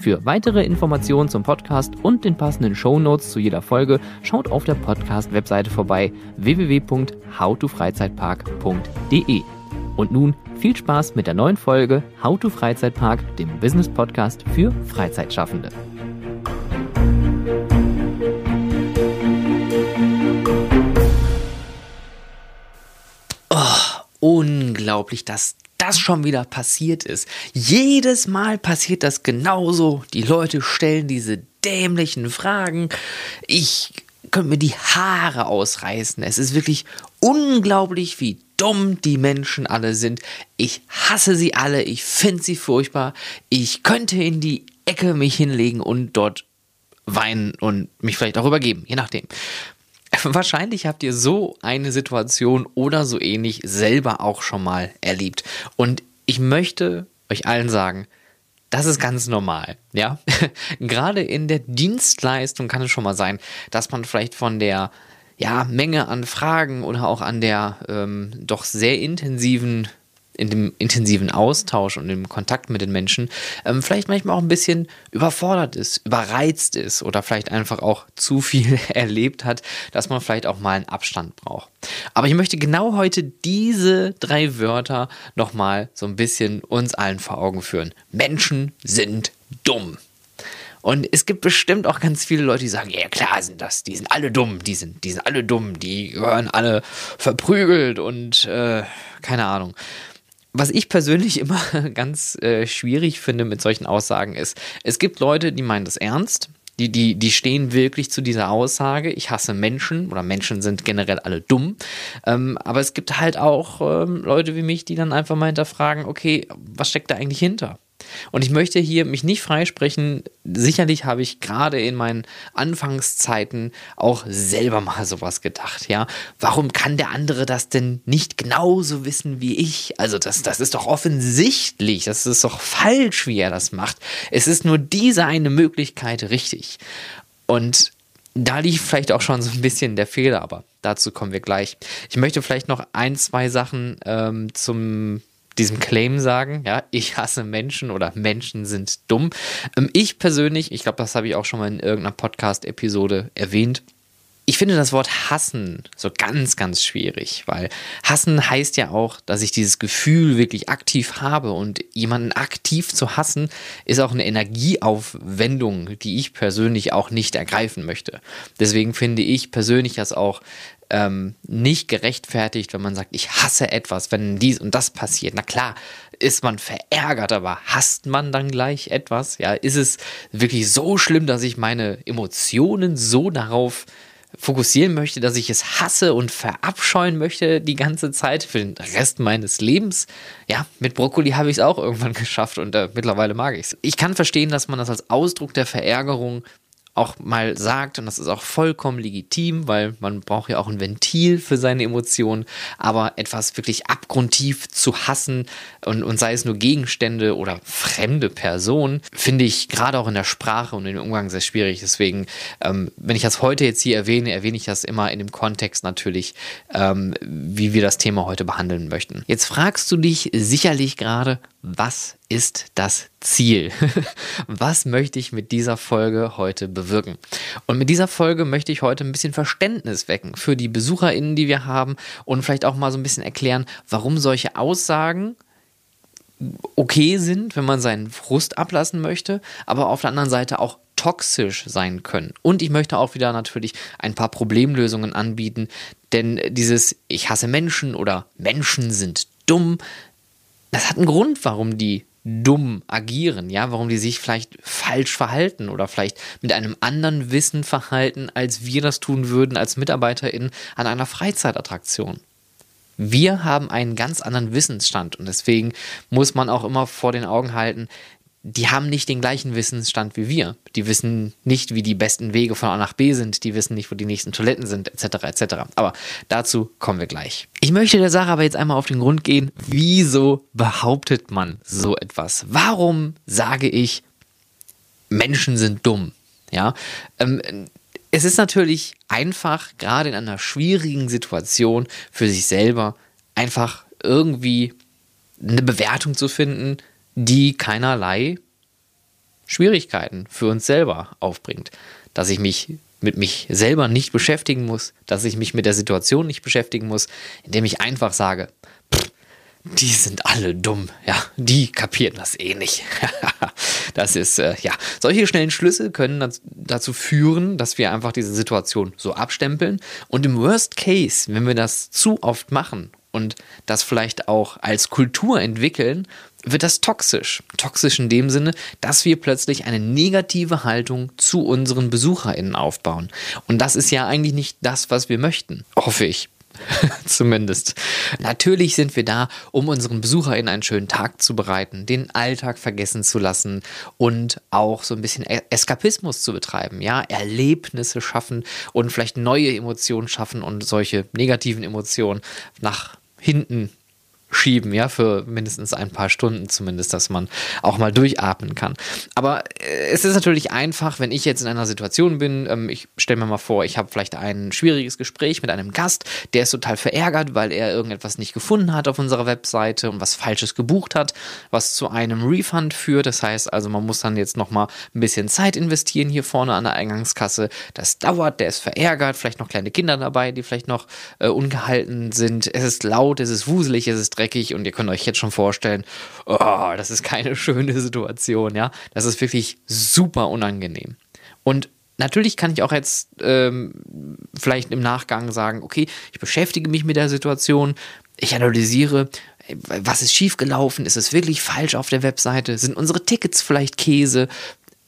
Für weitere Informationen zum Podcast und den passenden Show Notes zu jeder Folge schaut auf der Podcast-Webseite vorbei www.howtofreizeitpark.de. Und nun viel Spaß mit der neuen Folge How to Freizeitpark, dem Business Podcast für Freizeitschaffende. Oh, unglaublich, dass das schon wieder passiert ist. Jedes Mal passiert das genauso. Die Leute stellen diese dämlichen Fragen. Ich könnte mir die Haare ausreißen. Es ist wirklich unglaublich, wie dumm die Menschen alle sind. Ich hasse sie alle. Ich finde sie furchtbar. Ich könnte in die Ecke mich hinlegen und dort weinen und mich vielleicht darüber geben, je nachdem. Wahrscheinlich habt ihr so eine Situation oder so ähnlich selber auch schon mal erlebt. Und ich möchte euch allen sagen, das ist ganz normal, ja. Gerade in der Dienstleistung kann es schon mal sein, dass man vielleicht von der ja, Menge an Fragen oder auch an der ähm, doch sehr intensiven in dem intensiven Austausch und im Kontakt mit den Menschen ähm, vielleicht manchmal auch ein bisschen überfordert ist, überreizt ist oder vielleicht einfach auch zu viel erlebt hat, dass man vielleicht auch mal einen Abstand braucht. Aber ich möchte genau heute diese drei Wörter nochmal so ein bisschen uns allen vor Augen führen. Menschen sind dumm. Und es gibt bestimmt auch ganz viele Leute, die sagen, ja klar sind das, die sind alle dumm, die sind, die sind alle dumm, die gehören alle verprügelt und äh, keine Ahnung was ich persönlich immer ganz äh, schwierig finde mit solchen Aussagen ist, es gibt Leute, die meinen das ernst. Die, die, die stehen wirklich zu dieser Aussage, ich hasse Menschen oder Menschen sind generell alle dumm. Ähm, aber es gibt halt auch ähm, Leute wie mich, die dann einfach mal hinterfragen, okay, was steckt da eigentlich hinter? Und ich möchte hier mich nicht freisprechen. Sicherlich habe ich gerade in meinen Anfangszeiten auch selber mal sowas gedacht, ja. Warum kann der andere das denn nicht genauso wissen wie ich? Also das, das ist doch offensichtlich. Das ist doch falsch, wie er das macht. Es ist nur diese eine Möglichkeit richtig. Und da liegt vielleicht auch schon so ein bisschen der Fehler, aber dazu kommen wir gleich. Ich möchte vielleicht noch ein, zwei Sachen ähm, zum diesem Claim sagen, ja, ich hasse Menschen oder Menschen sind dumm. Ähm, ich persönlich, ich glaube, das habe ich auch schon mal in irgendeiner Podcast-Episode erwähnt, ich finde das Wort hassen so ganz, ganz schwierig, weil hassen heißt ja auch, dass ich dieses Gefühl wirklich aktiv habe und jemanden aktiv zu hassen ist auch eine Energieaufwendung, die ich persönlich auch nicht ergreifen möchte. Deswegen finde ich persönlich das auch ähm, nicht gerechtfertigt, wenn man sagt, ich hasse etwas, wenn dies und das passiert. Na klar, ist man verärgert, aber hasst man dann gleich etwas? Ja, ist es wirklich so schlimm, dass ich meine Emotionen so darauf fokussieren möchte, dass ich es hasse und verabscheuen möchte die ganze Zeit für den Rest meines Lebens. Ja, mit Brokkoli habe ich es auch irgendwann geschafft und äh, mittlerweile mag ich es. Ich kann verstehen, dass man das als Ausdruck der Verärgerung auch mal sagt, und das ist auch vollkommen legitim, weil man braucht ja auch ein Ventil für seine Emotionen, aber etwas wirklich abgrundtief zu hassen und, und sei es nur Gegenstände oder fremde Personen, finde ich gerade auch in der Sprache und im Umgang sehr schwierig. Deswegen, ähm, wenn ich das heute jetzt hier erwähne, erwähne ich das immer in dem Kontext natürlich, ähm, wie wir das Thema heute behandeln möchten. Jetzt fragst du dich sicherlich gerade, was ist das Ziel? Was möchte ich mit dieser Folge heute bewirken? Und mit dieser Folge möchte ich heute ein bisschen Verständnis wecken für die BesucherInnen, die wir haben und vielleicht auch mal so ein bisschen erklären, warum solche Aussagen okay sind, wenn man seinen Frust ablassen möchte, aber auf der anderen Seite auch toxisch sein können. Und ich möchte auch wieder natürlich ein paar Problemlösungen anbieten, denn dieses Ich hasse Menschen oder Menschen sind dumm, das hat einen Grund, warum die dumm agieren, ja, warum die sich vielleicht falsch verhalten oder vielleicht mit einem anderen Wissen verhalten, als wir das tun würden als MitarbeiterInnen an einer Freizeitattraktion. Wir haben einen ganz anderen Wissensstand und deswegen muss man auch immer vor den Augen halten, die haben nicht den gleichen Wissensstand wie wir. Die wissen nicht, wie die besten Wege von A nach B sind. Die wissen nicht, wo die nächsten Toiletten sind, etc. etc. Aber dazu kommen wir gleich. Ich möchte der Sache aber jetzt einmal auf den Grund gehen. Wieso behauptet man so etwas? Warum sage ich, Menschen sind dumm? Ja, ähm, es ist natürlich einfach, gerade in einer schwierigen Situation für sich selber, einfach irgendwie eine Bewertung zu finden, die keinerlei Schwierigkeiten für uns selber aufbringt. Dass ich mich mit mich selber nicht beschäftigen muss, dass ich mich mit der Situation nicht beschäftigen muss, indem ich einfach sage, pff, die sind alle dumm, ja, die kapieren das eh nicht. das ist, äh, ja, solche schnellen Schlüsse können dazu führen, dass wir einfach diese Situation so abstempeln und im Worst Case, wenn wir das zu oft machen und das vielleicht auch als Kultur entwickeln, wird das toxisch. Toxisch in dem Sinne, dass wir plötzlich eine negative Haltung zu unseren BesucherInnen aufbauen. Und das ist ja eigentlich nicht das, was wir möchten. Hoffe ich. Zumindest. Natürlich sind wir da, um unseren BesucherInnen einen schönen Tag zu bereiten, den Alltag vergessen zu lassen und auch so ein bisschen Eskapismus zu betreiben, ja, Erlebnisse schaffen und vielleicht neue Emotionen schaffen und solche negativen Emotionen nach hinten schieben, ja, für mindestens ein paar Stunden zumindest, dass man auch mal durchatmen kann. Aber äh, es ist natürlich einfach, wenn ich jetzt in einer Situation bin, ähm, ich stelle mir mal vor, ich habe vielleicht ein schwieriges Gespräch mit einem Gast, der ist total verärgert, weil er irgendetwas nicht gefunden hat auf unserer Webseite und was Falsches gebucht hat, was zu einem Refund führt. Das heißt also, man muss dann jetzt nochmal ein bisschen Zeit investieren hier vorne an der Eingangskasse. Das dauert, der ist verärgert, vielleicht noch kleine Kinder dabei, die vielleicht noch äh, ungehalten sind. Es ist laut, es ist wuselig, es ist dreckig und ihr könnt euch jetzt schon vorstellen, oh, das ist keine schöne Situation, ja. Das ist wirklich super unangenehm. Und Natürlich kann ich auch jetzt ähm, vielleicht im Nachgang sagen, okay, ich beschäftige mich mit der Situation, ich analysiere, was ist schiefgelaufen, ist es wirklich falsch auf der Webseite, sind unsere Tickets vielleicht Käse,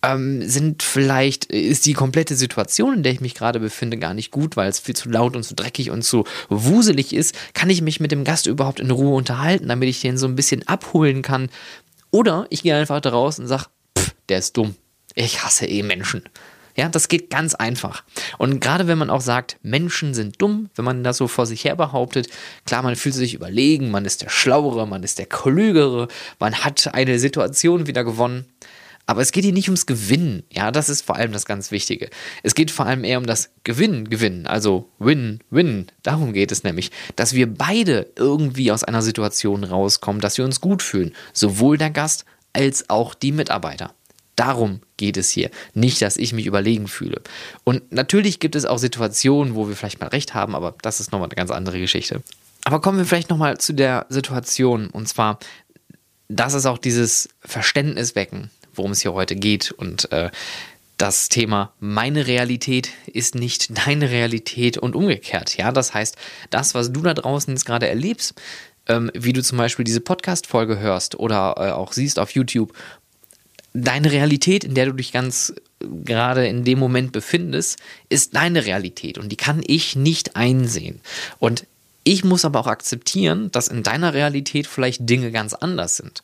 ähm, sind vielleicht, ist die komplette Situation, in der ich mich gerade befinde, gar nicht gut, weil es viel zu laut und zu dreckig und zu wuselig ist. Kann ich mich mit dem Gast überhaupt in Ruhe unterhalten, damit ich den so ein bisschen abholen kann? Oder ich gehe einfach da raus und sage, der ist dumm. Ich hasse eh Menschen. Ja, das geht ganz einfach. Und gerade wenn man auch sagt, Menschen sind dumm, wenn man das so vor sich her behauptet, klar, man fühlt sich überlegen, man ist der Schlauere, man ist der Klügere, man hat eine Situation wieder gewonnen. Aber es geht hier nicht ums Gewinnen. Ja, das ist vor allem das ganz Wichtige. Es geht vor allem eher um das Gewinn, Gewinnen. Also Win, Win. Darum geht es nämlich, dass wir beide irgendwie aus einer Situation rauskommen, dass wir uns gut fühlen. Sowohl der Gast als auch die Mitarbeiter. Darum geht es hier. Nicht, dass ich mich überlegen fühle. Und natürlich gibt es auch Situationen, wo wir vielleicht mal recht haben, aber das ist nochmal eine ganz andere Geschichte. Aber kommen wir vielleicht nochmal zu der Situation. Und zwar, das ist auch dieses Verständnis wecken worum es hier heute geht. Und äh, das Thema meine Realität ist nicht deine Realität und umgekehrt. Ja, das heißt, das, was du da draußen jetzt gerade erlebst, ähm, wie du zum Beispiel diese Podcast-Folge hörst oder äh, auch siehst auf YouTube, deine Realität, in der du dich ganz gerade in dem Moment befindest, ist deine Realität und die kann ich nicht einsehen. Und ich muss aber auch akzeptieren, dass in deiner Realität vielleicht Dinge ganz anders sind.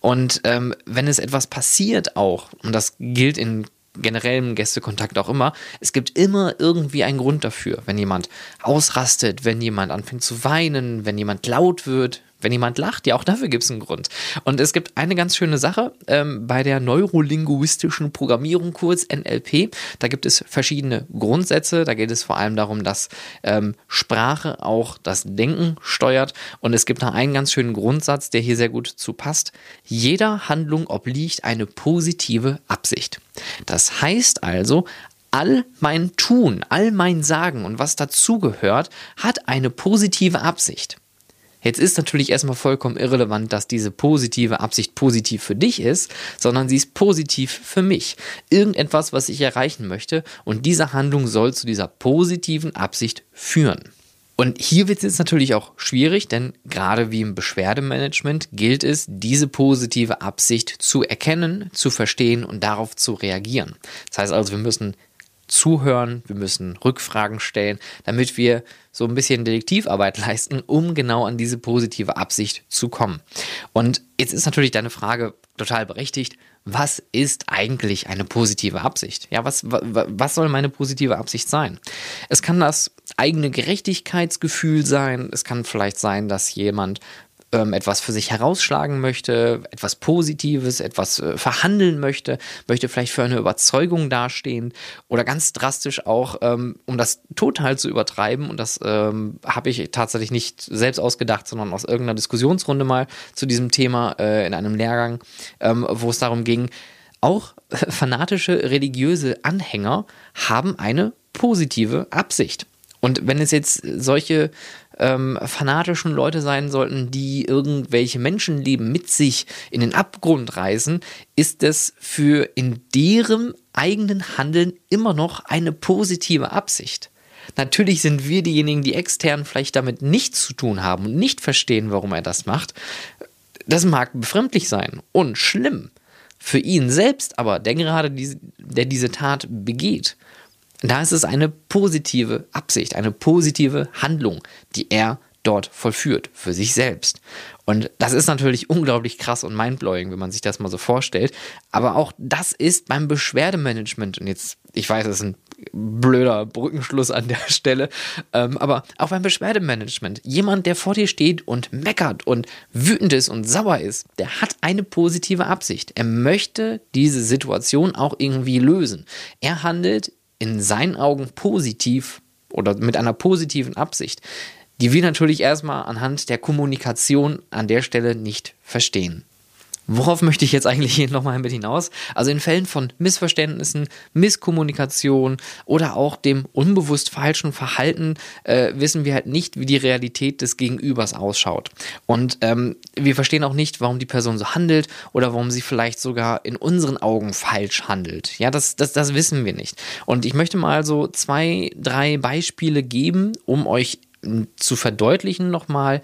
Und ähm, wenn es etwas passiert auch, und das gilt in generellem Gästekontakt auch immer, es gibt immer irgendwie einen Grund dafür. Wenn jemand ausrastet, wenn jemand anfängt zu weinen, wenn jemand laut wird, wenn jemand lacht, ja, auch dafür gibt es einen Grund. Und es gibt eine ganz schöne Sache ähm, bei der neurolinguistischen Programmierung, kurz NLP. Da gibt es verschiedene Grundsätze. Da geht es vor allem darum, dass ähm, Sprache auch das Denken steuert. Und es gibt da einen ganz schönen Grundsatz, der hier sehr gut zu passt. Jeder Handlung obliegt eine positive Absicht. Das heißt also, all mein Tun, all mein Sagen und was dazugehört, hat eine positive Absicht. Jetzt ist natürlich erstmal vollkommen irrelevant, dass diese positive Absicht positiv für dich ist, sondern sie ist positiv für mich. Irgendetwas, was ich erreichen möchte und diese Handlung soll zu dieser positiven Absicht führen. Und hier wird es jetzt natürlich auch schwierig, denn gerade wie im Beschwerdemanagement gilt es, diese positive Absicht zu erkennen, zu verstehen und darauf zu reagieren. Das heißt also, wir müssen zuhören, wir müssen Rückfragen stellen, damit wir so ein bisschen Detektivarbeit leisten, um genau an diese positive Absicht zu kommen. Und jetzt ist natürlich deine Frage total berechtigt. Was ist eigentlich eine positive Absicht? Ja, was, was soll meine positive Absicht sein? Es kann das eigene Gerechtigkeitsgefühl sein. Es kann vielleicht sein, dass jemand ähm, etwas für sich herausschlagen möchte, etwas Positives, etwas äh, verhandeln möchte, möchte vielleicht für eine Überzeugung dastehen oder ganz drastisch auch, ähm, um das total zu übertreiben, und das ähm, habe ich tatsächlich nicht selbst ausgedacht, sondern aus irgendeiner Diskussionsrunde mal zu diesem Thema äh, in einem Lehrgang, ähm, wo es darum ging, auch fanatische religiöse Anhänger haben eine positive Absicht. Und wenn es jetzt solche ähm, fanatischen Leute sein sollten, die irgendwelche Menschenleben mit sich in den Abgrund reißen, ist es für in deren eigenen Handeln immer noch eine positive Absicht. Natürlich sind wir diejenigen, die extern vielleicht damit nichts zu tun haben und nicht verstehen, warum er das macht. Das mag befremdlich sein und schlimm. Für ihn selbst aber, der gerade diese, der diese Tat begeht, da ist es eine positive Absicht, eine positive Handlung, die er dort vollführt für sich selbst. Und das ist natürlich unglaublich krass und mindblowing, wenn man sich das mal so vorstellt. Aber auch das ist beim Beschwerdemanagement, und jetzt, ich weiß, das ist ein blöder Brückenschluss an der Stelle, ähm, aber auch beim Beschwerdemanagement, jemand, der vor dir steht und meckert und wütend ist und sauer ist, der hat eine positive Absicht. Er möchte diese Situation auch irgendwie lösen. Er handelt in seinen Augen positiv oder mit einer positiven Absicht, die wir natürlich erstmal anhand der Kommunikation an der Stelle nicht verstehen. Worauf möchte ich jetzt eigentlich hier nochmal mit hinaus? Also in Fällen von Missverständnissen, Misskommunikation oder auch dem unbewusst falschen Verhalten äh, wissen wir halt nicht, wie die Realität des Gegenübers ausschaut. Und ähm, wir verstehen auch nicht, warum die Person so handelt oder warum sie vielleicht sogar in unseren Augen falsch handelt. Ja, das, das, das wissen wir nicht. Und ich möchte mal so zwei, drei Beispiele geben, um euch zu verdeutlichen nochmal,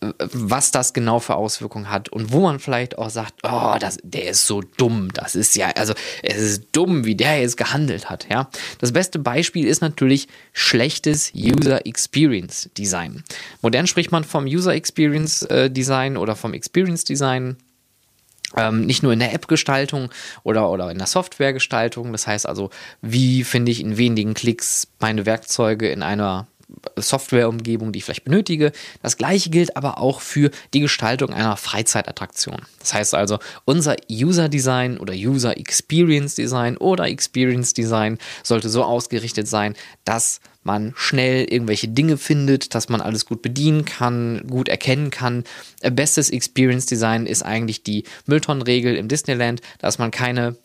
was das genau für Auswirkungen hat und wo man vielleicht auch sagt, oh, das, der ist so dumm, das ist ja, also es ist dumm, wie der jetzt gehandelt hat, ja. Das beste Beispiel ist natürlich schlechtes User Experience Design. Modern spricht man vom User Experience äh, Design oder vom Experience Design. Ähm, nicht nur in der App-Gestaltung oder, oder in der Software-Gestaltung. Das heißt also, wie finde ich in wenigen Klicks meine Werkzeuge in einer Softwareumgebung, die ich vielleicht benötige. Das gleiche gilt aber auch für die Gestaltung einer Freizeitattraktion. Das heißt also, unser User Design oder User Experience Design oder Experience Design sollte so ausgerichtet sein, dass man schnell irgendwelche Dinge findet, dass man alles gut bedienen kann, gut erkennen kann. Bestes Experience Design ist eigentlich die Mülltonnenregel im Disneyland, dass man keine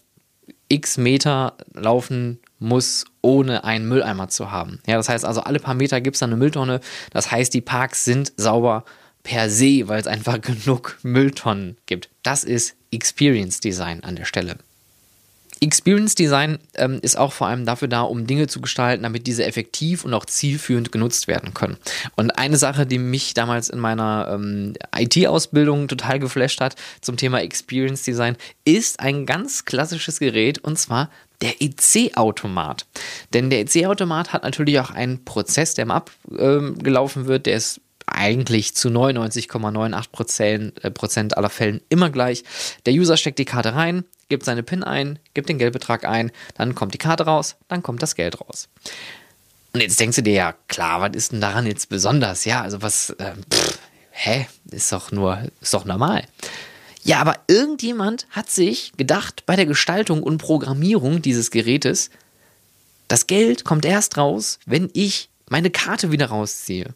x Meter laufen muss, ohne einen Mülleimer zu haben. Ja, das heißt also, alle paar Meter gibt es dann eine Mülltonne. Das heißt, die Parks sind sauber per se, weil es einfach genug Mülltonnen gibt. Das ist Experience Design an der Stelle. Experience Design ähm, ist auch vor allem dafür da, um Dinge zu gestalten, damit diese effektiv und auch zielführend genutzt werden können. Und eine Sache, die mich damals in meiner ähm, IT-Ausbildung total geflasht hat zum Thema Experience Design, ist ein ganz klassisches Gerät und zwar der EC-Automat. Denn der EC-Automat hat natürlich auch einen Prozess, der im abgelaufen ähm, wird, der ist eigentlich zu 99,98% äh, aller Fällen immer gleich. Der User steckt die Karte rein, gibt seine PIN ein, gibt den Geldbetrag ein, dann kommt die Karte raus, dann kommt das Geld raus. Und jetzt denkst du dir ja, klar, was ist denn daran jetzt besonders? Ja, also was, äh, pff, hä, ist doch nur, ist doch normal. Ja, aber irgendjemand hat sich gedacht bei der Gestaltung und Programmierung dieses Gerätes, das Geld kommt erst raus, wenn ich meine Karte wieder rausziehe.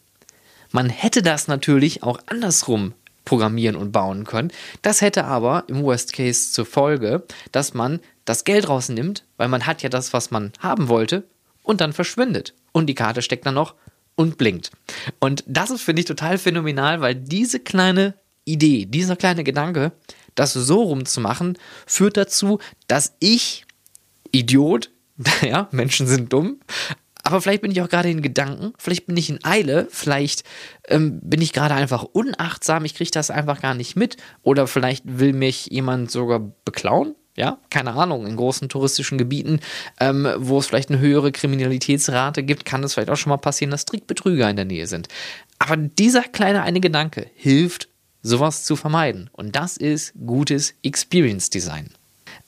Man hätte das natürlich auch andersrum programmieren und bauen können. Das hätte aber im Worst Case zur Folge, dass man das Geld rausnimmt, weil man hat ja das, was man haben wollte, und dann verschwindet. Und die Karte steckt dann noch und blinkt. Und das ist, finde ich, total phänomenal, weil diese kleine Idee, dieser kleine Gedanke, das so rumzumachen, führt dazu, dass ich, Idiot, ja, Menschen sind dumm, aber vielleicht bin ich auch gerade in Gedanken, vielleicht bin ich in Eile, vielleicht ähm, bin ich gerade einfach unachtsam, ich kriege das einfach gar nicht mit. Oder vielleicht will mich jemand sogar beklauen. Ja, keine Ahnung, in großen touristischen Gebieten, ähm, wo es vielleicht eine höhere Kriminalitätsrate gibt, kann es vielleicht auch schon mal passieren, dass Trickbetrüger in der Nähe sind. Aber dieser kleine eine Gedanke hilft, sowas zu vermeiden. Und das ist gutes Experience Design.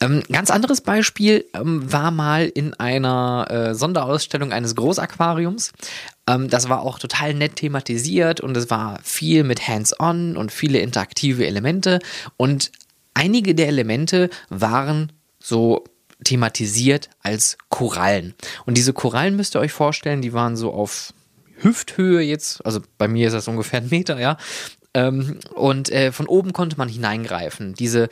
Ähm, ganz anderes Beispiel ähm, war mal in einer äh, Sonderausstellung eines Großaquariums. Ähm, das war auch total nett thematisiert und es war viel mit Hands-on und viele interaktive Elemente. Und einige der Elemente waren so thematisiert als Korallen. Und diese Korallen müsst ihr euch vorstellen, die waren so auf Hüfthöhe jetzt, also bei mir ist das ungefähr ein Meter, ja. Ähm, und äh, von oben konnte man hineingreifen. Diese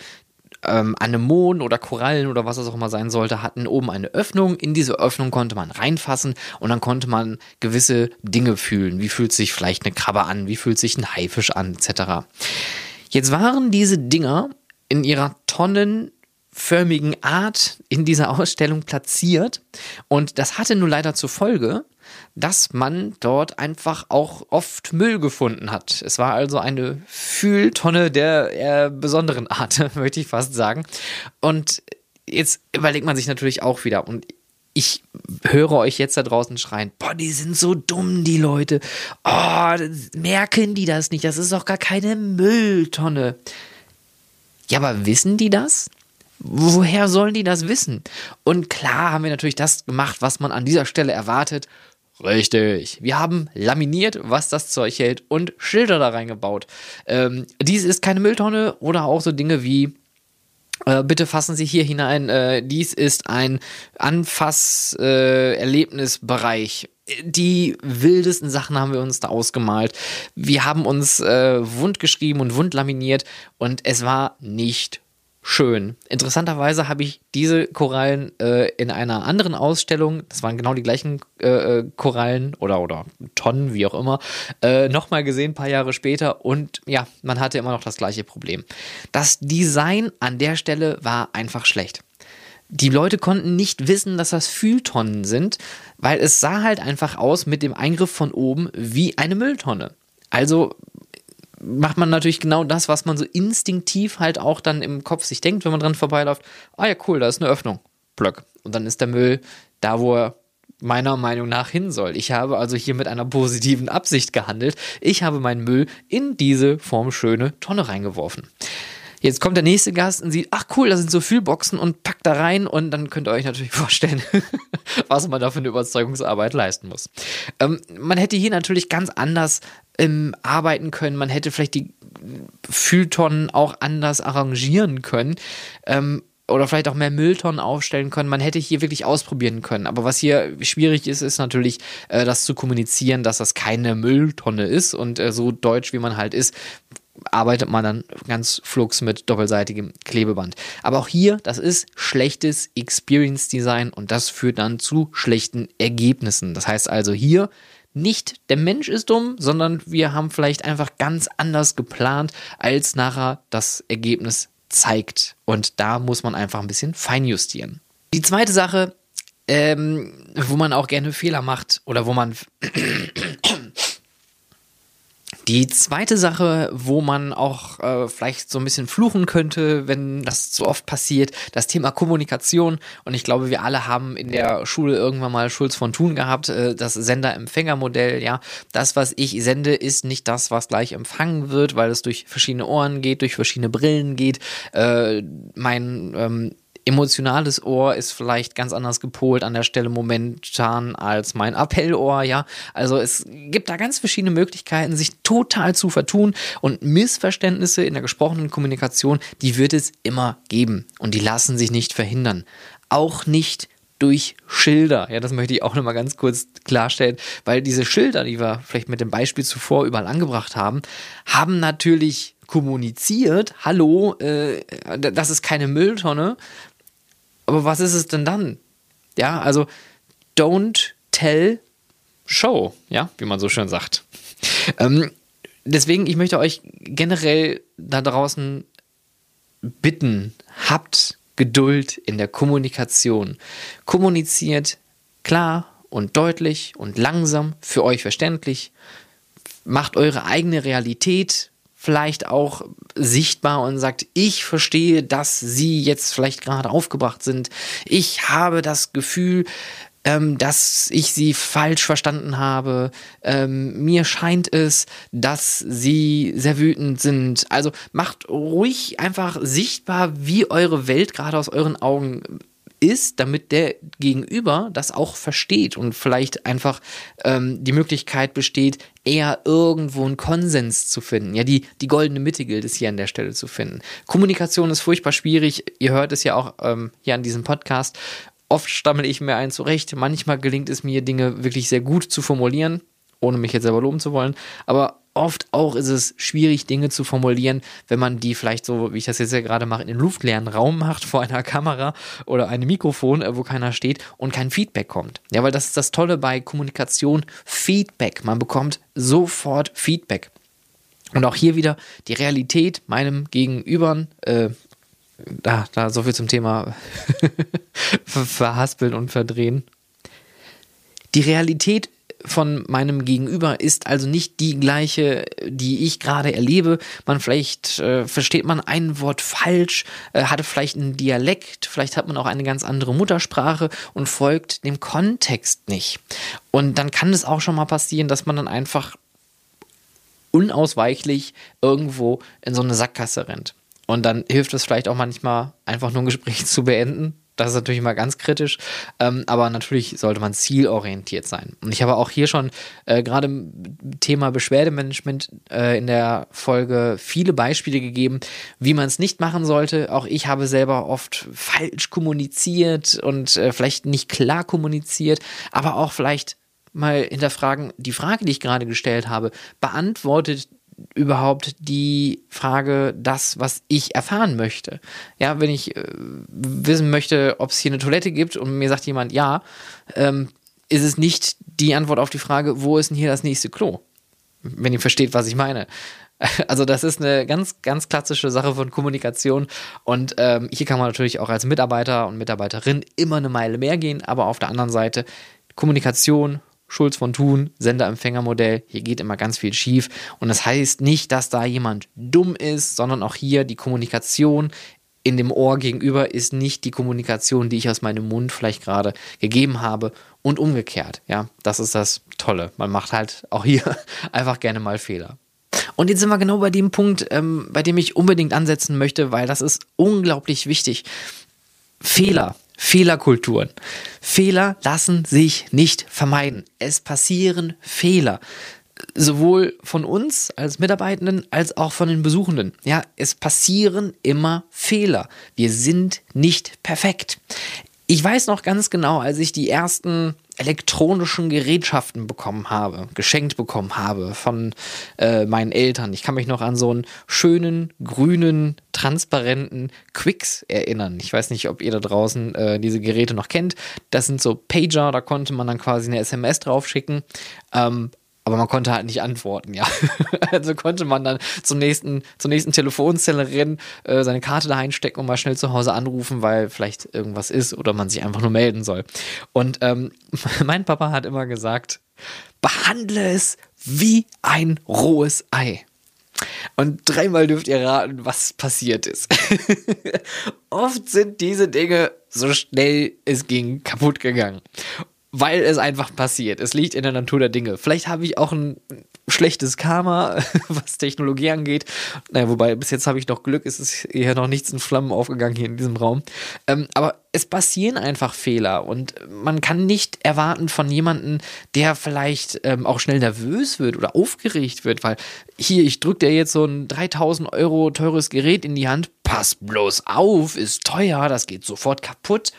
ähm, Anemonen oder Korallen oder was es auch immer sein sollte, hatten oben eine Öffnung. In diese Öffnung konnte man reinfassen und dann konnte man gewisse Dinge fühlen. Wie fühlt sich vielleicht eine Krabbe an? Wie fühlt sich ein Haifisch an? Etc. Jetzt waren diese Dinger in ihrer tonnenförmigen Art in dieser Ausstellung platziert und das hatte nur leider zur Folge, dass man dort einfach auch oft Müll gefunden hat. Es war also eine Fühltonne der eher besonderen Art, möchte ich fast sagen. Und jetzt überlegt man sich natürlich auch wieder, und ich höre euch jetzt da draußen schreien, boah, die sind so dumm, die Leute. Oh, merken die das nicht? Das ist doch gar keine Mülltonne. Ja, aber wissen die das? Woher sollen die das wissen? Und klar haben wir natürlich das gemacht, was man an dieser Stelle erwartet. Richtig. Wir haben laminiert, was das Zeug hält und Schilder da reingebaut. Ähm, dies ist keine Mülltonne oder auch so Dinge wie äh, bitte fassen Sie hier hinein. Äh, dies ist ein Anfasserlebnisbereich. Die wildesten Sachen haben wir uns da ausgemalt. Wir haben uns äh, wund geschrieben und wund laminiert und es war nicht schön. Interessanterweise habe ich diese Korallen äh, in einer anderen Ausstellung, das waren genau die gleichen äh, äh Korallen oder, oder Tonnen, wie auch immer, äh, nochmal gesehen, ein paar Jahre später. Und ja, man hatte immer noch das gleiche Problem. Das Design an der Stelle war einfach schlecht. Die Leute konnten nicht wissen, dass das Fühltonnen sind, weil es sah halt einfach aus mit dem Eingriff von oben wie eine Mülltonne. Also macht man natürlich genau das, was man so instinktiv halt auch dann im Kopf sich denkt, wenn man dran vorbeiläuft. Ah ja, cool, da ist eine Öffnung. Blöck. Und dann ist der Müll da, wo er meiner Meinung nach hin soll. Ich habe also hier mit einer positiven Absicht gehandelt. Ich habe meinen Müll in diese formschöne Tonne reingeworfen. Jetzt kommt der nächste Gast und sieht, ach cool, da sind so viel Boxen und packt da rein und dann könnt ihr euch natürlich vorstellen, was man da für eine Überzeugungsarbeit leisten muss. Ähm, man hätte hier natürlich ganz anders ähm, arbeiten können. Man hätte vielleicht die Fühltonnen auch anders arrangieren können. Ähm, oder vielleicht auch mehr Mülltonnen aufstellen können. Man hätte hier wirklich ausprobieren können. Aber was hier schwierig ist, ist natürlich, äh, das zu kommunizieren, dass das keine Mülltonne ist. Und äh, so deutsch, wie man halt ist, arbeitet man dann ganz flugs mit doppelseitigem Klebeband. Aber auch hier, das ist schlechtes Experience Design und das führt dann zu schlechten Ergebnissen. Das heißt also hier nicht der Mensch ist dumm, sondern wir haben vielleicht einfach ganz anders geplant, als nachher das Ergebnis zeigt. Und da muss man einfach ein bisschen feinjustieren. Die zweite Sache, ähm, wo man auch gerne Fehler macht oder wo man die zweite Sache, wo man auch äh, vielleicht so ein bisschen fluchen könnte, wenn das zu oft passiert, das Thema Kommunikation. Und ich glaube, wir alle haben in der Schule irgendwann mal Schulz von Thun gehabt, äh, das Sender-Empfänger-Modell. Ja, das, was ich sende, ist nicht das, was gleich empfangen wird, weil es durch verschiedene Ohren geht, durch verschiedene Brillen geht. Äh, mein ähm, emotionales Ohr ist vielleicht ganz anders gepolt an der Stelle momentan als mein Appellohr, ja. Also es gibt da ganz verschiedene Möglichkeiten, sich total zu vertun und Missverständnisse in der gesprochenen Kommunikation, die wird es immer geben und die lassen sich nicht verhindern. Auch nicht durch Schilder. Ja, das möchte ich auch nochmal ganz kurz klarstellen, weil diese Schilder, die wir vielleicht mit dem Beispiel zuvor überall angebracht haben, haben natürlich kommuniziert, hallo, äh, das ist keine Mülltonne, aber was ist es denn dann? Ja, also don't tell Show, ja, wie man so schön sagt. Ähm, deswegen, ich möchte euch generell da draußen bitten, habt Geduld in der Kommunikation. Kommuniziert klar und deutlich und langsam, für euch verständlich. Macht eure eigene Realität vielleicht auch sichtbar und sagt, ich verstehe, dass sie jetzt vielleicht gerade aufgebracht sind. Ich habe das Gefühl, ähm, dass ich sie falsch verstanden habe. Ähm, mir scheint es, dass sie sehr wütend sind. Also macht ruhig einfach sichtbar, wie eure Welt gerade aus euren Augen ist, damit der Gegenüber das auch versteht und vielleicht einfach ähm, die Möglichkeit besteht, eher irgendwo einen Konsens zu finden. Ja, die, die goldene Mitte gilt es hier an der Stelle zu finden. Kommunikation ist furchtbar schwierig. Ihr hört es ja auch ähm, hier an diesem Podcast. Oft stammel ich mir ein zurecht. Manchmal gelingt es mir, Dinge wirklich sehr gut zu formulieren, ohne mich jetzt selber loben zu wollen. Aber oft auch ist es schwierig, Dinge zu formulieren, wenn man die vielleicht so, wie ich das jetzt ja gerade mache, in den luftleeren Raum macht, vor einer Kamera oder einem Mikrofon, äh, wo keiner steht und kein Feedback kommt. Ja, weil das ist das Tolle bei Kommunikation, Feedback. Man bekommt sofort Feedback. Und auch hier wieder die Realität meinem Gegenübern, äh, da, da so viel zum Thema verhaspeln und verdrehen. Die Realität von meinem Gegenüber ist also nicht die gleiche, die ich gerade erlebe. Man vielleicht äh, versteht man ein Wort falsch, äh, hatte vielleicht einen Dialekt, vielleicht hat man auch eine ganz andere Muttersprache und folgt dem Kontext nicht. Und dann kann es auch schon mal passieren, dass man dann einfach unausweichlich irgendwo in so eine Sackgasse rennt. Und dann hilft es vielleicht auch manchmal, einfach nur ein Gespräch zu beenden. Das ist natürlich immer ganz kritisch, ähm, aber natürlich sollte man zielorientiert sein. Und ich habe auch hier schon äh, gerade im Thema Beschwerdemanagement äh, in der Folge viele Beispiele gegeben, wie man es nicht machen sollte. Auch ich habe selber oft falsch kommuniziert und äh, vielleicht nicht klar kommuniziert, aber auch vielleicht mal hinterfragen, die Frage, die ich gerade gestellt habe, beantwortet überhaupt die Frage, das, was ich erfahren möchte. Ja, wenn ich äh, wissen möchte, ob es hier eine Toilette gibt und mir sagt jemand ja, ähm, ist es nicht die Antwort auf die Frage, wo ist denn hier das nächste Klo? Wenn ihr versteht, was ich meine. Also das ist eine ganz, ganz klassische Sache von Kommunikation und ähm, hier kann man natürlich auch als Mitarbeiter und Mitarbeiterin immer eine Meile mehr gehen, aber auf der anderen Seite Kommunikation Schulz von Thun, Sender-Empfänger-Modell. Hier geht immer ganz viel schief. Und das heißt nicht, dass da jemand dumm ist, sondern auch hier die Kommunikation in dem Ohr gegenüber ist nicht die Kommunikation, die ich aus meinem Mund vielleicht gerade gegeben habe und umgekehrt. Ja, das ist das Tolle. Man macht halt auch hier einfach gerne mal Fehler. Und jetzt sind wir genau bei dem Punkt, ähm, bei dem ich unbedingt ansetzen möchte, weil das ist unglaublich wichtig. Fehler Fehlerkulturen. Fehler lassen sich nicht vermeiden. Es passieren Fehler. Sowohl von uns als Mitarbeitenden als auch von den Besuchenden. Ja, es passieren immer Fehler. Wir sind nicht perfekt. Ich weiß noch ganz genau, als ich die ersten elektronischen Gerätschaften bekommen habe, geschenkt bekommen habe von äh, meinen Eltern. Ich kann mich noch an so einen schönen, grünen, transparenten Quicks erinnern. Ich weiß nicht, ob ihr da draußen äh, diese Geräte noch kennt. Das sind so Pager, da konnte man dann quasi eine SMS draufschicken. Ähm, aber man konnte halt nicht antworten, ja. also konnte man dann zum nächsten, zur nächsten Telefonzelle rennen, äh, seine Karte da einstecken und mal schnell zu Hause anrufen, weil vielleicht irgendwas ist oder man sich einfach nur melden soll. Und ähm, mein Papa hat immer gesagt, behandle es wie ein rohes Ei. Und dreimal dürft ihr raten, was passiert ist. Oft sind diese Dinge so schnell es ging kaputt gegangen weil es einfach passiert. Es liegt in der Natur der Dinge. Vielleicht habe ich auch ein schlechtes Karma, was Technologie angeht. Naja, wobei bis jetzt habe ich noch Glück, es ist eher noch nichts in Flammen aufgegangen hier in diesem Raum. Ähm, aber es passieren einfach Fehler und man kann nicht erwarten von jemandem, der vielleicht ähm, auch schnell nervös wird oder aufgeregt wird, weil hier, ich drücke dir jetzt so ein 3000 Euro teures Gerät in die Hand, pass bloß auf, ist teuer, das geht sofort kaputt.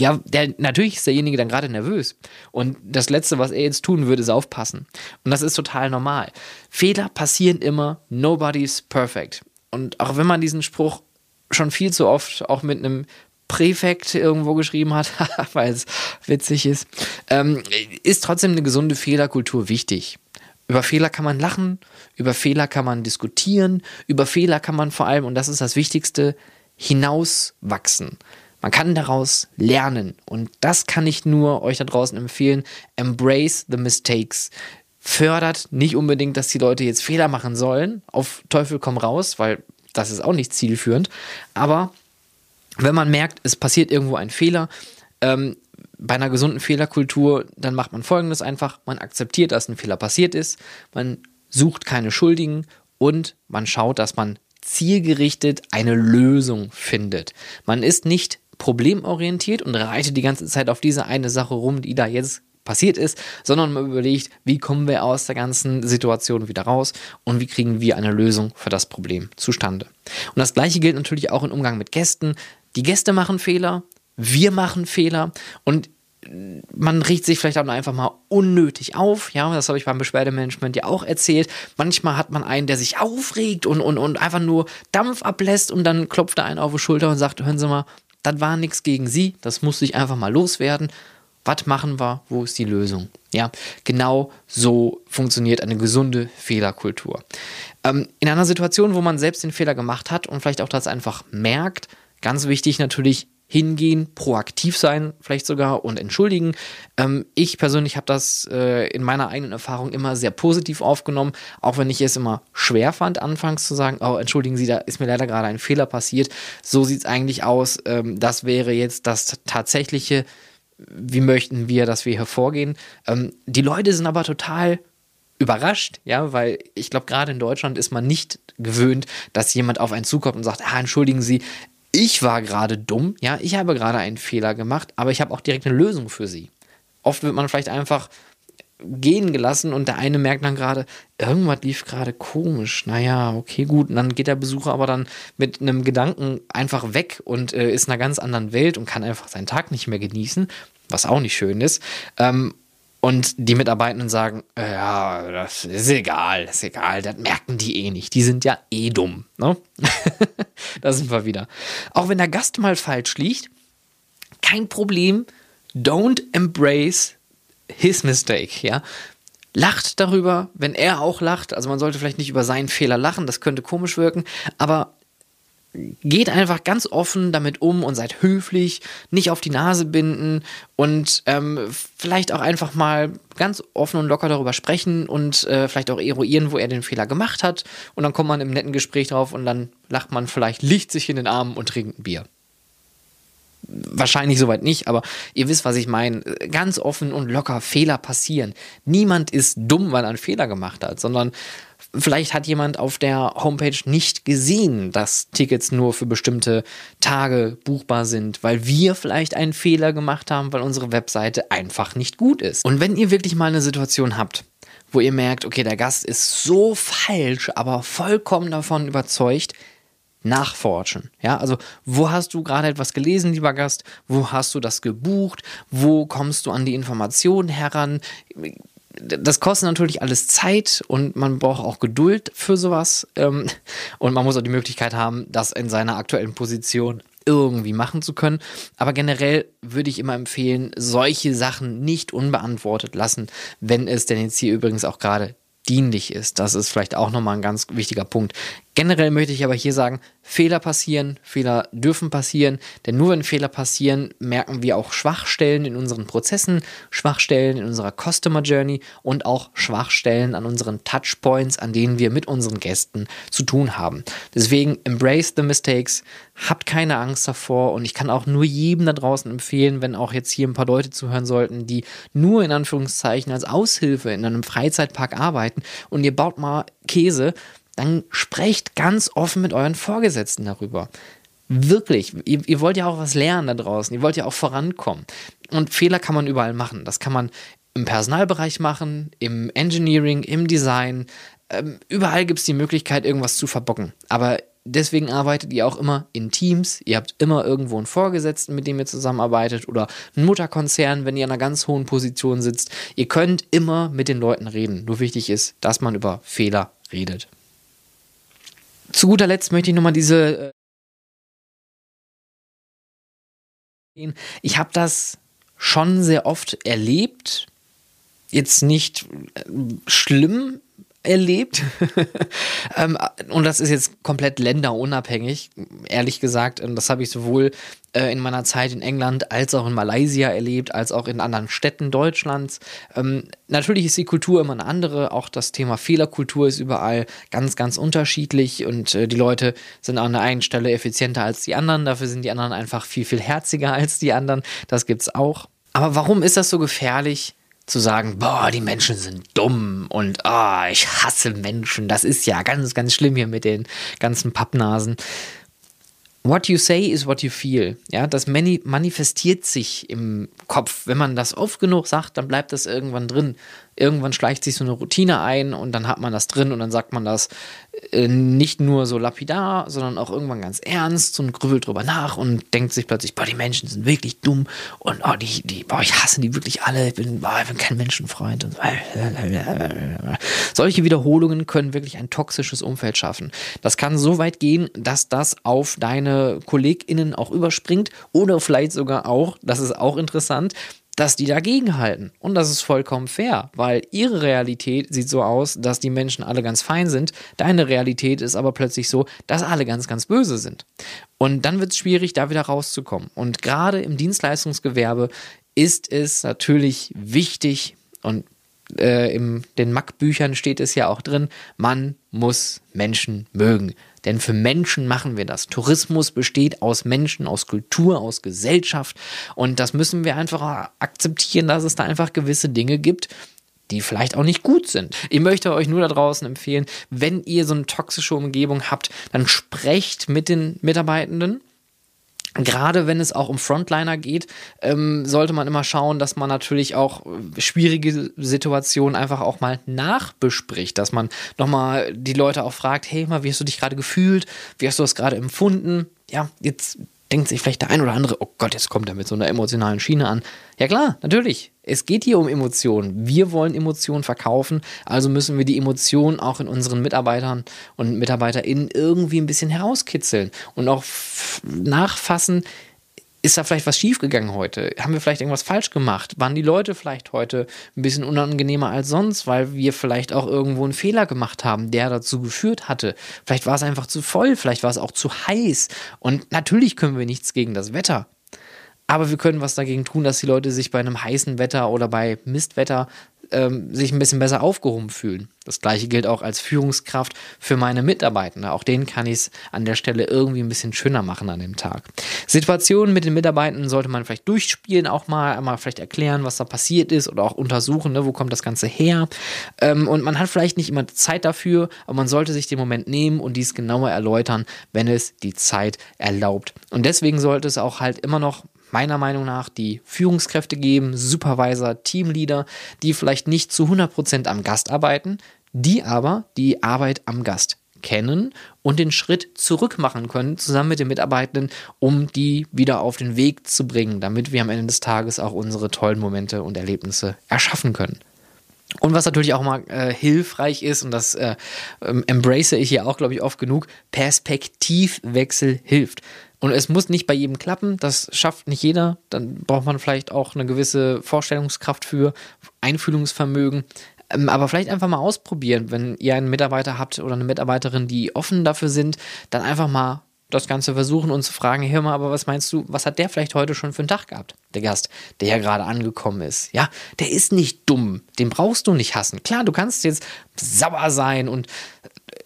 Ja, der, natürlich ist derjenige dann gerade nervös. Und das Letzte, was er jetzt tun würde, ist aufpassen. Und das ist total normal. Fehler passieren immer. Nobody's perfect. Und auch wenn man diesen Spruch schon viel zu oft auch mit einem Präfekt irgendwo geschrieben hat, weil es witzig ist, ähm, ist trotzdem eine gesunde Fehlerkultur wichtig. Über Fehler kann man lachen, über Fehler kann man diskutieren, über Fehler kann man vor allem, und das ist das Wichtigste, hinauswachsen. Man kann daraus lernen. Und das kann ich nur euch da draußen empfehlen. Embrace the mistakes. Fördert nicht unbedingt, dass die Leute jetzt Fehler machen sollen. Auf Teufel komm raus, weil das ist auch nicht zielführend. Aber wenn man merkt, es passiert irgendwo ein Fehler, ähm, bei einer gesunden Fehlerkultur, dann macht man folgendes einfach, man akzeptiert, dass ein Fehler passiert ist, man sucht keine Schuldigen und man schaut, dass man zielgerichtet eine Lösung findet. Man ist nicht problemorientiert und reitet die ganze Zeit auf diese eine Sache rum, die da jetzt passiert ist, sondern man überlegt, wie kommen wir aus der ganzen Situation wieder raus und wie kriegen wir eine Lösung für das Problem zustande. Und das gleiche gilt natürlich auch im Umgang mit Gästen. Die Gäste machen Fehler, wir machen Fehler und man riecht sich vielleicht auch einfach mal unnötig auf. Ja, das habe ich beim Beschwerdemanagement ja auch erzählt. Manchmal hat man einen, der sich aufregt und, und, und einfach nur Dampf ablässt und dann klopft er einen auf die Schulter und sagt, hören Sie mal, das war nichts gegen Sie, das musste ich einfach mal loswerden. Was machen wir? Wo ist die Lösung? Ja, genau so funktioniert eine gesunde Fehlerkultur. Ähm, in einer Situation, wo man selbst den Fehler gemacht hat und vielleicht auch das einfach merkt, ganz wichtig natürlich hingehen, proaktiv sein, vielleicht sogar und entschuldigen. Ähm, ich persönlich habe das äh, in meiner eigenen Erfahrung immer sehr positiv aufgenommen, auch wenn ich es immer schwer fand, anfangs zu sagen, oh, entschuldigen Sie, da ist mir leider gerade ein Fehler passiert. So sieht es eigentlich aus. Ähm, das wäre jetzt das tatsächliche, wie möchten wir, dass wir hier vorgehen. Ähm, die Leute sind aber total überrascht, ja, weil ich glaube, gerade in Deutschland ist man nicht gewöhnt, dass jemand auf einen zukommt und sagt, ah, entschuldigen Sie, ich war gerade dumm, ja, ich habe gerade einen Fehler gemacht, aber ich habe auch direkt eine Lösung für sie. Oft wird man vielleicht einfach gehen gelassen und der eine merkt dann gerade, irgendwas lief gerade komisch. Naja, okay, gut. Und dann geht der Besucher aber dann mit einem Gedanken einfach weg und äh, ist in einer ganz anderen Welt und kann einfach seinen Tag nicht mehr genießen, was auch nicht schön ist. Ähm, und die Mitarbeitenden sagen, ja, das ist egal, das ist egal, das merken die eh nicht. Die sind ja eh dumm. Ne? da sind wir wieder. Auch wenn der Gast mal falsch liegt, kein Problem. Don't embrace his mistake, ja. Lacht darüber, wenn er auch lacht. Also man sollte vielleicht nicht über seinen Fehler lachen, das könnte komisch wirken, aber geht einfach ganz offen damit um und seid höflich, nicht auf die Nase binden und ähm, vielleicht auch einfach mal ganz offen und locker darüber sprechen und äh, vielleicht auch eruieren, wo er den Fehler gemacht hat. Und dann kommt man im netten Gespräch drauf und dann lacht man vielleicht, liegt sich in den Armen und trinkt ein Bier. Wahrscheinlich soweit nicht, aber ihr wisst, was ich meine. Ganz offen und locker Fehler passieren. Niemand ist dumm, weil er einen Fehler gemacht hat, sondern Vielleicht hat jemand auf der Homepage nicht gesehen, dass Tickets nur für bestimmte Tage buchbar sind, weil wir vielleicht einen Fehler gemacht haben, weil unsere Webseite einfach nicht gut ist. Und wenn ihr wirklich mal eine Situation habt, wo ihr merkt, okay, der Gast ist so falsch, aber vollkommen davon überzeugt, nachforschen. Ja, also wo hast du gerade etwas gelesen, lieber Gast? Wo hast du das gebucht? Wo kommst du an die Informationen heran? das kostet natürlich alles Zeit und man braucht auch Geduld für sowas. Ähm, und man muss auch die Möglichkeit haben, das in seiner aktuellen Position irgendwie machen zu können. Aber generell würde ich immer empfehlen, solche Sachen nicht unbeantwortet lassen, wenn es denn jetzt hier übrigens auch gerade dienlich ist. Das ist vielleicht auch nochmal ein ganz wichtiger Punkt. Generell möchte ich aber hier sagen, Fehler passieren, Fehler dürfen passieren, denn nur wenn Fehler passieren, merken wir auch Schwachstellen in unseren Prozessen, Schwachstellen in unserer Customer Journey und auch Schwachstellen an unseren Touchpoints, an denen wir mit unseren Gästen zu tun haben. Deswegen embrace the mistakes, habt keine Angst davor und ich kann auch nur jedem da draußen empfehlen, wenn auch jetzt hier ein paar Leute zuhören sollten, die nur in Anführungszeichen als Aushilfe in einem Freizeitpark arbeiten und ihr baut mal Käse, dann sprecht ganz offen mit euren Vorgesetzten darüber. Wirklich, ihr, ihr, wollt ja auch was lernen da draußen, ihr wollt ja auch vorankommen. Und Fehler kann man überall machen. Das kann man im Personalbereich machen, im Engineering, im Design. Ähm, überall gibt es die Möglichkeit, irgendwas zu verbocken. Aber deswegen arbeitet ihr auch immer in Teams. Ihr habt immer irgendwo einen Vorgesetzten, mit dem ihr zusammenarbeitet oder einen Mutterkonzern, wenn ihr in einer ganz hohen Position sitzt. Ihr könnt immer mit den Leuten reden. Nur wichtig ist, dass man über Fehler redet. Zu guter Letzt möchte ich nochmal diese äh, Ich habe das schon sehr oft erlebt. Jetzt nicht äh, schlimm erlebt. ähm, und das ist jetzt komplett länderunabhängig, ehrlich gesagt. Und das habe ich sowohl äh, in meiner Zeit in England als auch in Malaysia erlebt, als auch in anderen Städten Deutschlands. Ähm, natürlich ist die Kultur immer eine andere. Auch das Thema Fehlerkultur ist überall ganz, ganz unterschiedlich. Und äh, die Leute sind an der einen Stelle effizienter als die anderen. Dafür sind die anderen einfach viel, viel herziger als die anderen. Das gibt es auch. Aber warum ist das so gefährlich? Zu sagen, boah, die Menschen sind dumm und oh, ich hasse Menschen. Das ist ja ganz, ganz schlimm hier mit den ganzen Pappnasen. What you say is what you feel. Ja, das manifestiert sich im Kopf. Wenn man das oft genug sagt, dann bleibt das irgendwann drin irgendwann schleicht sich so eine Routine ein und dann hat man das drin und dann sagt man das äh, nicht nur so lapidar, sondern auch irgendwann ganz ernst und grübelt drüber nach und denkt sich plötzlich, boah, die Menschen sind wirklich dumm und oh, die, die, boah, ich hasse die wirklich alle, ich bin, boah, ich bin kein Menschenfreund. Und Solche Wiederholungen können wirklich ein toxisches Umfeld schaffen. Das kann so weit gehen, dass das auf deine KollegInnen auch überspringt oder vielleicht sogar auch, das ist auch interessant, dass die dagegen halten. Und das ist vollkommen fair, weil ihre Realität sieht so aus, dass die Menschen alle ganz fein sind. Deine Realität ist aber plötzlich so, dass alle ganz, ganz böse sind. Und dann wird es schwierig, da wieder rauszukommen. Und gerade im Dienstleistungsgewerbe ist es natürlich wichtig und äh, in den Mac-Büchern steht es ja auch drin, man muss Menschen mögen. Denn für Menschen machen wir das. Tourismus besteht aus Menschen, aus Kultur, aus Gesellschaft. Und das müssen wir einfach akzeptieren, dass es da einfach gewisse Dinge gibt, die vielleicht auch nicht gut sind. Ich möchte euch nur da draußen empfehlen, wenn ihr so eine toxische Umgebung habt, dann sprecht mit den Mitarbeitenden Gerade wenn es auch um Frontliner geht, ähm, sollte man immer schauen, dass man natürlich auch äh, schwierige Situationen einfach auch mal nachbespricht, dass man nochmal die Leute auch fragt, hey mal, wie hast du dich gerade gefühlt? Wie hast du das gerade empfunden? Ja, jetzt denkt sich vielleicht der ein oder andere, oh Gott, jetzt kommt er mit so einer emotionalen Schiene an. Ja klar, natürlich. Es geht hier um Emotionen. Wir wollen Emotionen verkaufen, also müssen wir die Emotionen auch in unseren Mitarbeitern und MitarbeiterInnen irgendwie ein bisschen herauskitzeln und auch nachfassen, ist da vielleicht was schiefgegangen heute? Haben wir vielleicht irgendwas falsch gemacht? Waren die Leute vielleicht heute ein bisschen unangenehmer als sonst, weil wir vielleicht auch irgendwo einen Fehler gemacht haben, der dazu geführt hatte? Vielleicht war es einfach zu voll, vielleicht war es auch zu heiß. Und natürlich können wir nichts gegen das Wetter. Aber wir können was dagegen tun, dass die Leute sich bei einem heißen Wetter oder bei Mistwetter ähm, sich ein bisschen besser aufgehoben fühlen. Das gleiche gilt auch als Führungskraft für meine Mitarbeitenden. Auch denen kann ich es an der Stelle irgendwie ein bisschen schöner machen an dem Tag. Situationen mit den Mitarbeitenden sollte man vielleicht durchspielen, auch mal einmal vielleicht erklären, was da passiert ist oder auch untersuchen, ne, wo kommt das Ganze her. Ähm, und man hat vielleicht nicht immer Zeit dafür, aber man sollte sich den Moment nehmen und dies genauer erläutern, wenn es die Zeit erlaubt. Und deswegen sollte es auch halt immer noch meiner Meinung nach die Führungskräfte geben, Supervisor, Teamleader, die vielleicht nicht zu 100% am Gast arbeiten, die aber die Arbeit am Gast kennen und den Schritt zurück machen können, zusammen mit den Mitarbeitenden, um die wieder auf den Weg zu bringen, damit wir am Ende des Tages auch unsere tollen Momente und Erlebnisse erschaffen können. Und was natürlich auch mal äh, hilfreich ist, und das äh, ähm, embrace ich hier auch, glaube ich, oft genug, Perspektivwechsel hilft. Und es muss nicht bei jedem klappen, das schafft nicht jeder. Dann braucht man vielleicht auch eine gewisse Vorstellungskraft für, Einfühlungsvermögen. Ähm, aber vielleicht einfach mal ausprobieren, wenn ihr einen Mitarbeiter habt oder eine Mitarbeiterin, die offen dafür sind, dann einfach mal das Ganze versuchen und zu fragen, hör mal, aber was meinst du, was hat der vielleicht heute schon für einen Tag gehabt? Der Gast, der ja gerade angekommen ist. Ja, der ist nicht dumm. Den brauchst du nicht hassen. Klar, du kannst jetzt sauer sein und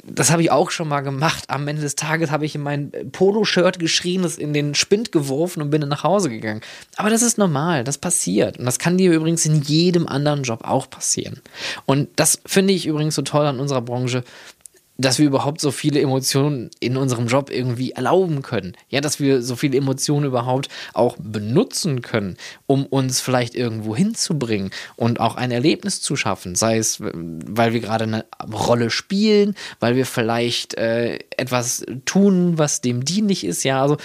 das habe ich auch schon mal gemacht. Am Ende des Tages habe ich in mein Poloshirt geschrien, es in den Spind geworfen und bin dann nach Hause gegangen. Aber das ist normal, das passiert. Und das kann dir übrigens in jedem anderen Job auch passieren. Und das finde ich übrigens so toll an unserer Branche dass wir überhaupt so viele Emotionen in unserem Job irgendwie erlauben können. Ja, dass wir so viele Emotionen überhaupt auch benutzen können, um uns vielleicht irgendwo hinzubringen und auch ein Erlebnis zu schaffen. Sei es, weil wir gerade eine Rolle spielen, weil wir vielleicht äh, etwas tun, was dem dienlich ist. Ja, also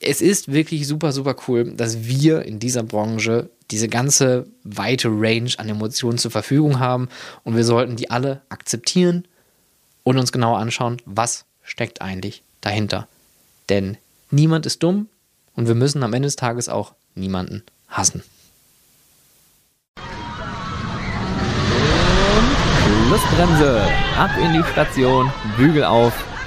es ist wirklich super, super cool, dass wir in dieser Branche diese ganze weite Range an Emotionen zur Verfügung haben und wir sollten die alle akzeptieren und uns genau anschauen, was steckt eigentlich dahinter. Denn niemand ist dumm und wir müssen am Ende des Tages auch niemanden hassen. Schlussbremse, ab in die Station, Bügel auf,